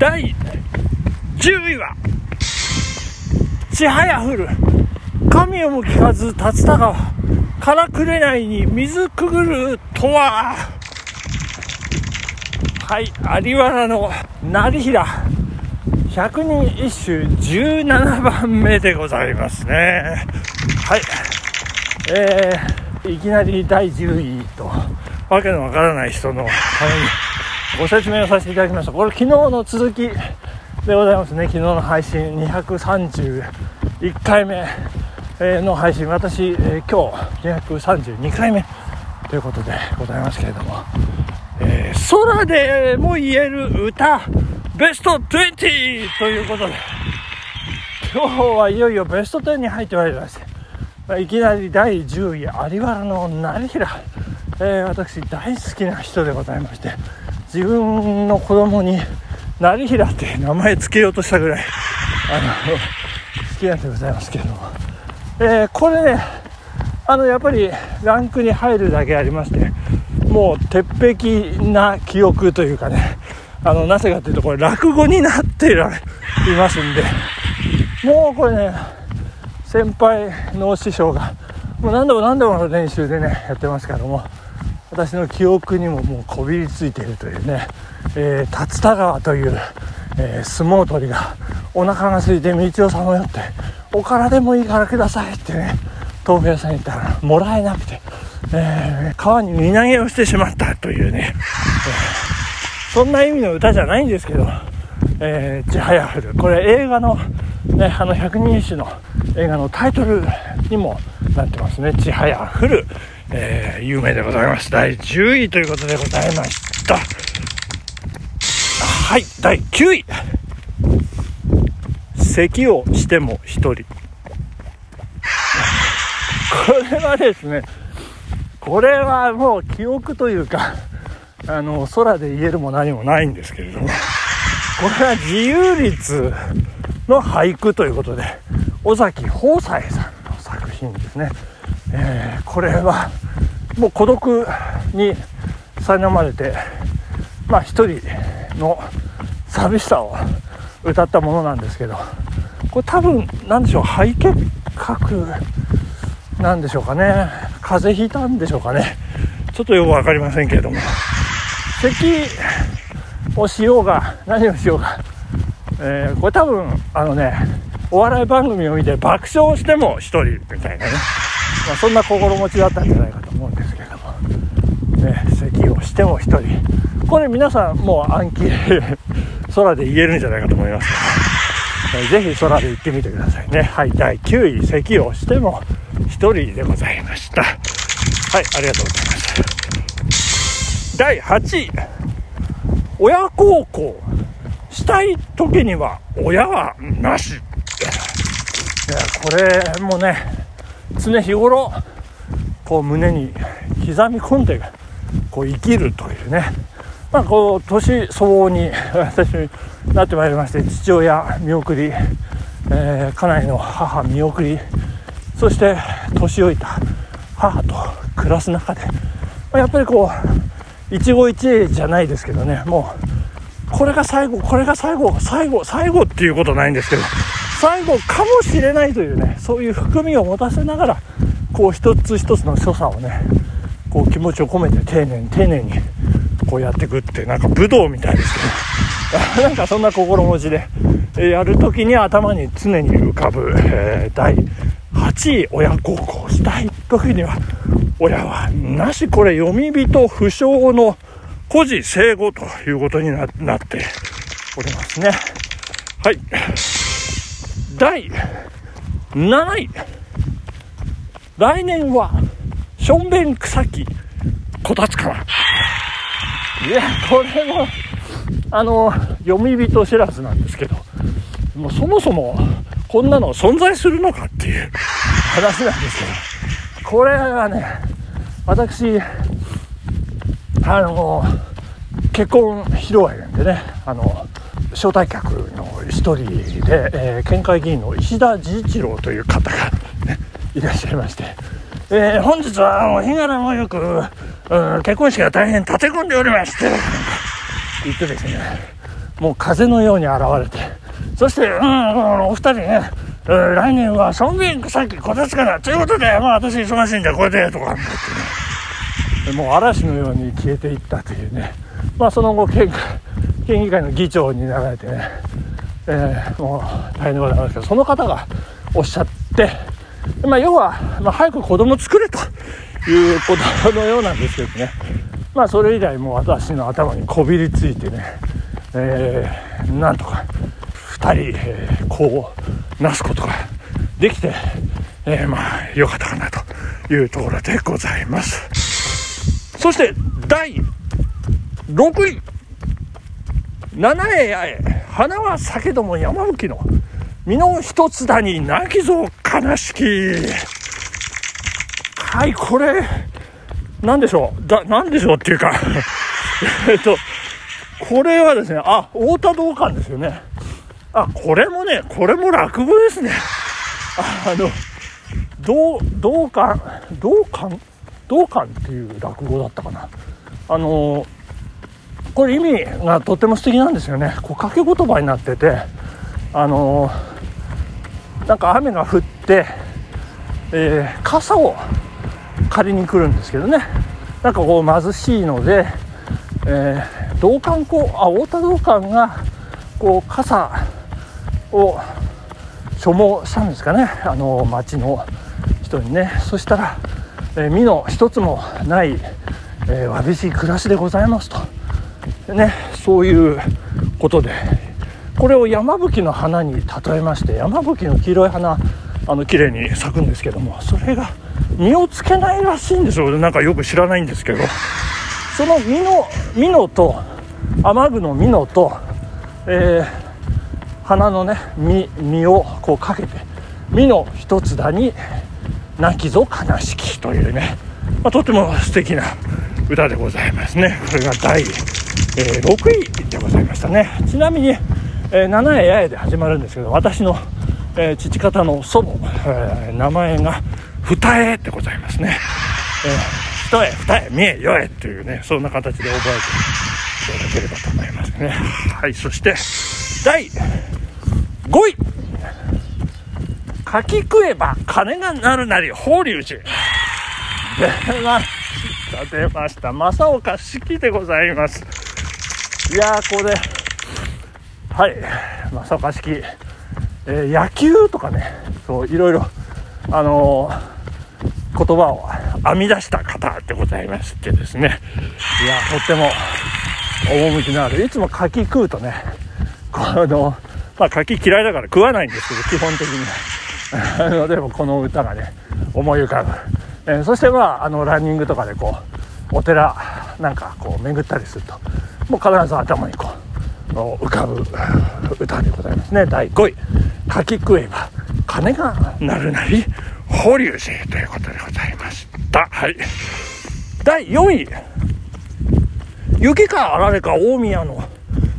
第10位はちはやふる。神をも聞かず竜田川からくれないに水くぐるとは。はい有原の成平。百人一首17番目でございますね。はい。えー、いきなり第10位とわけのわからない人のために。ご説明をさせていただきました。これ昨日の続きでございますね。昨日の配信231回目の配信。私、え、今日232回目ということでございますけれども、えー、空でも言える歌ベスト20ということで。今日はいよいよベスト10に入ってまいりまして。いきなり第10位有原の成平、えー、私大好きな人でございまして。自分の子供に成平って名前付けようとしたぐらいあの好きなんでございますけれども、えー、これねあのやっぱりランクに入るだけありましてもう鉄壁な記憶というかねあのなぜかというとこれ落語になっていますんでもうこれね先輩の師匠がもう何度も何度も練習でねやってますからも。私の記憶にももうこびりついているというね、えー、竜田川という、えー、相撲取りがお腹が空いて道をさまよっておからでもいいからくださいってね豆腐屋さんに行ったらもらえなくて、えー、川に身投げをしてしまったというね、えー、そんな意味の歌じゃないんですけど、えー、ちはやふるこれ映画のねあの百人一首の映画のタイトルにもなってますねちはやふるえー、有名でございます。第10位ということでございました。はい、第9位。咳をしても1人。これはですね、これはもう記憶というか、あの、空で言えるも何もないんですけれども、これは自由律の俳句ということで、尾崎豊斎さんの作品ですね。えー、これはもう孤独に苛まれてまあ一人の寂しさを歌ったものなんですけどこれ多分何でしょう肺結核なんでしょうかね。風邪ひいたんでしょうかね。ちょっとよく分かりませんけれども。咳をしようが何をしようが、えー、これ多分あのねお笑い番組を見て爆笑しても1人みたいなね。まあ、そんな心持ちだったんじゃないかと思うんですけれども、ね、咳をしても1人。これ皆さんもう暗記 空で言えるんじゃないかと思いますから、ぜひ空で行ってみてくださいね。はい第9位咳をしても1人でございました。はいありがとうございます。第8位。親孝行したい時には親はなし。いやこれもね常日頃こう胸に刻み込んでこう生きるというね。まあこう年相応に私になってまいりまして父親見送り、えー、家内の母見送りそして年老いた母と暮らす中で、ま、やっぱりこう一期一会じゃないですけどね。もうこれが最後これが最後最後最後っていうことないんですけど最後かもしれないというねそういう含みを持たせながらこう一つ一つの所作をねこう気持ちを込めて丁寧に丁寧にこうやっていくってなんか武道みたいですけど。なんかそんな心持ちで、やる時に頭に常に浮かぶ、えー、第8位親孝行したい時には親はなしこれ読み人不詳の孤児生後ということになっておりますね。はい。第7位。来年はしょんべん草木こたつからいやこれもあの読み人知らずなんですけどもうそもそもこんなの存在するのかっていう話なんですけどこれはね私あの結婚披露宴でねあの招待客の一人で、えー、県会議員の石田治一郎という方が、いらっしゃいまして、えー、本日はもう日柄もよく、うん、結婚式が大変立て込んでおりまして言ってですねもう風のように現れてそして、うんお二人ね、来年はソンビン草木こたつからということで、まあ私忙しいんでこれでとかってね。もう嵐のように消えていったというね。まあその後県県議会の議長になられてね、えーもう大変でございますけどその方がおっしゃって、まあ、要は、まあ、早く子供作れということのようなんですけどね。まあそれ以来もう私の頭にこびりついてね、えーなんとか2人、えー子をなすことができて、えーまあ良かったかなというところでございます。そして第6位。七重八重。花は酒ども山吹の身の一つだに泣きぞ悲しき。はいこれなんでしょう？だなんでしょう？っていうか えっとこれはですねあ太田道館ですよね。あこれもねこれも落語ですね。あの道道館道館道館っていう落語だったかな。あのこれ意味がとっても素敵なんですよね。こう掛け言葉になっててあのなんか雨が降って、えー傘を借りに来るんですけどね。なんかこう貧しいので、えー、道館こうあ太田道館がこう傘を所望したんですかね。あの町の人にね。そしたら「えー身の一つもない、えーわびしい暮らしでございます」と。ね、そういうことで。これを山吹の花に例えまして山吹の黄色い花あの綺麗に咲くんですけどもそれが実をつけないらしいんですよ。なんかよく知らないんですけど。その実の実のと雨具の実のと、えー花のね実をこうかけて実の一つだに泣きぞ悲しきというね、まあ、とても素敵な歌でございますね。これが第、えー6位でございましたね。ちなみに、えー七重八重で始まるんですけど私の、えー父方の祖母、えー名前が二重でございますね、えー一重二重三重四重っていうねそんな形で覚えていただければと思いますね。はいそして第5位。かき食えば金がなるなり法隆寺。出ました出ました。正岡子規でございます。いやーこれ。はい。正岡子規、えー野球とかね。そういろいろあのー言葉を編み出した方でございましてですね。いやとっても趣のある。いつも柿食うとねこのまあ柿嫌いだから食わないんですけど基本的にあの でもこの歌がね思い浮かぶ、えーそしてまああのランニングとかでこうお寺なんかこう巡ったりするともう必ず頭にこう浮かぶ歌でございますね。第5位「柿食えば金がなるなり法隆寺」ということでございました。はい。第4位。雪かあられか大宮の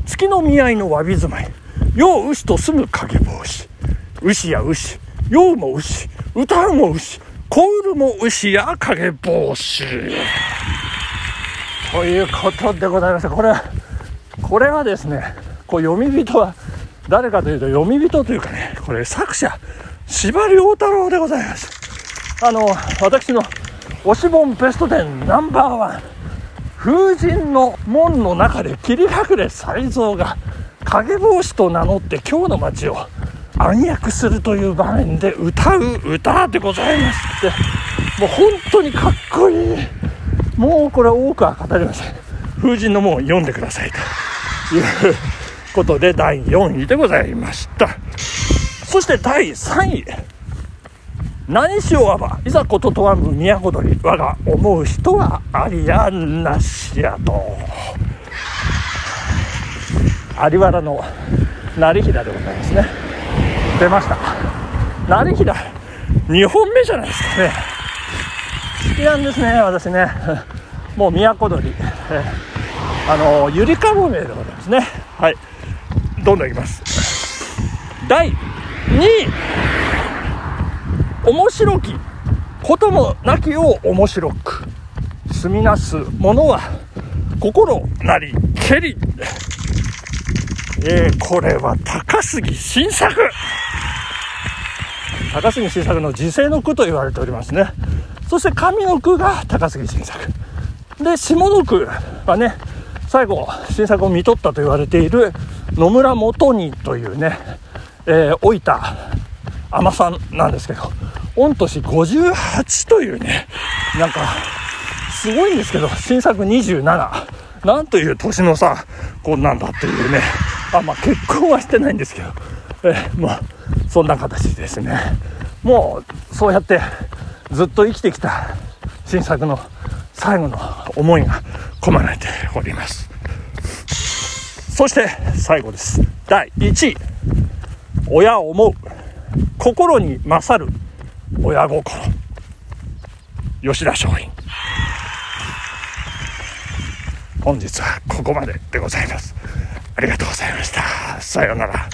月の見合いのわび住まい。よう牛と住む影帽子。牛や牛。よも牛。歌うも牛。小うるも牛や影帽子。ということでございましたこれはこれはですねこう読み人は誰かというと読み人というかねこれ作者司馬遼太郎でございます。あの私の推し本ベスト10ナンバーワン。風神の門の中で切り隠れ才蔵が。影帽子と名乗って今日の街を暗躍するという場面で歌う歌でございまして。もう本当にかっこいい。もうこれは多くは語りません。風神の門を読んでくださいと。いうことで第4位でございました。そして第3位。何しようあばいざこと問わぬ都鳥我が思う人はありやなしやと。有原の成平でございますね。出ました。成平2本目じゃないですかね。好きなんですね私ね。もう都鳥。えあのゆりかもめでございますね。はい。どんどんいきます。第2位。面白き。こともなきを面白く。住みなすものは心なりけり。えー、これは高杉晋作。高杉晋作の時世の句と言われておりますね。そして上の句が高杉晋作。で下の句はね最後新作を見とったと言われている野村元にというね、えー、老いた海さんなんですけど御年58というねなんかすごいんですけど新作27なんという年のさこんなんだっていうね。あまあ結婚はしてないんですけど。えまあそんな形ですね。もうそうやってずっと生きてきた新作の最後の思いが込まれております。そして最後です。第1位。親を思う心に勝る親心。吉田松陰。本日はここまででございます。ありがとうございました。さようなら。